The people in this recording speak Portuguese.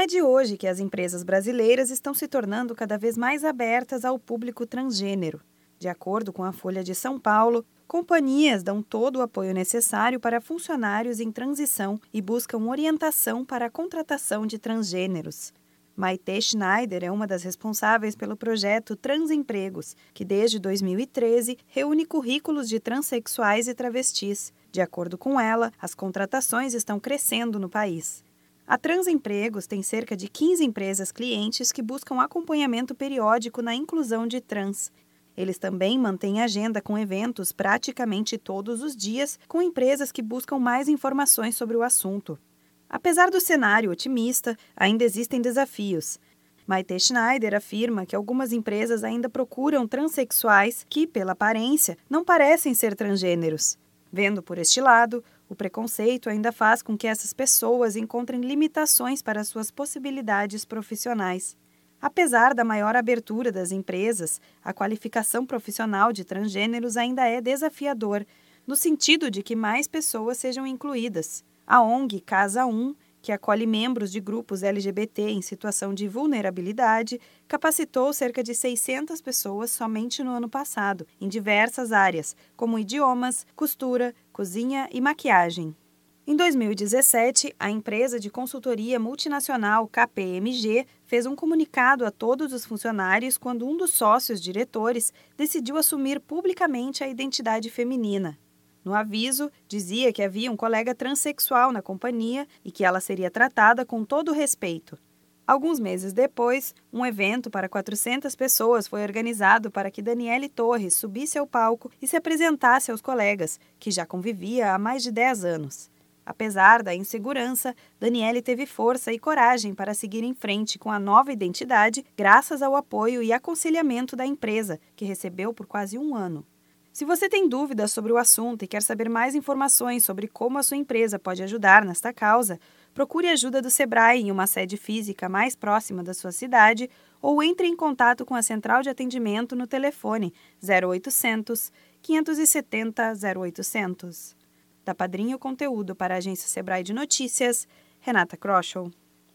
É de hoje que as empresas brasileiras estão se tornando cada vez mais abertas ao público transgênero. De acordo com a Folha de São Paulo, companhias dão todo o apoio necessário para funcionários em transição e buscam orientação para a contratação de transgêneros. Maite Schneider é uma das responsáveis pelo projeto Transempregos, que desde 2013 reúne currículos de transexuais e travestis. De acordo com ela, as contratações estão crescendo no país. A Transempregos tem cerca de 15 empresas clientes que buscam acompanhamento periódico na inclusão de trans. Eles também mantêm agenda com eventos praticamente todos os dias com empresas que buscam mais informações sobre o assunto. Apesar do cenário otimista, ainda existem desafios. Maite Schneider afirma que algumas empresas ainda procuram transexuais que, pela aparência, não parecem ser transgêneros. Vendo por este lado, o preconceito ainda faz com que essas pessoas encontrem limitações para suas possibilidades profissionais. Apesar da maior abertura das empresas, a qualificação profissional de transgêneros ainda é desafiador, no sentido de que mais pessoas sejam incluídas. A ONG Casa 1, que acolhe membros de grupos LGBT em situação de vulnerabilidade, capacitou cerca de 600 pessoas somente no ano passado, em diversas áreas, como idiomas, costura, cozinha e maquiagem. Em 2017, a empresa de consultoria multinacional KPMG fez um comunicado a todos os funcionários quando um dos sócios diretores decidiu assumir publicamente a identidade feminina. No aviso, dizia que havia um colega transexual na companhia e que ela seria tratada com todo respeito. Alguns meses depois, um evento para 400 pessoas foi organizado para que Daniele Torres subisse ao palco e se apresentasse aos colegas, que já convivia há mais de 10 anos. Apesar da insegurança, Daniele teve força e coragem para seguir em frente com a nova identidade, graças ao apoio e aconselhamento da empresa, que recebeu por quase um ano. Se você tem dúvidas sobre o assunto e quer saber mais informações sobre como a sua empresa pode ajudar nesta causa, procure ajuda do Sebrae em uma sede física mais próxima da sua cidade ou entre em contato com a central de atendimento no telefone 0800 570 0800. Da Padrinho Conteúdo para a agência Sebrae de Notícias, Renata Kroschel.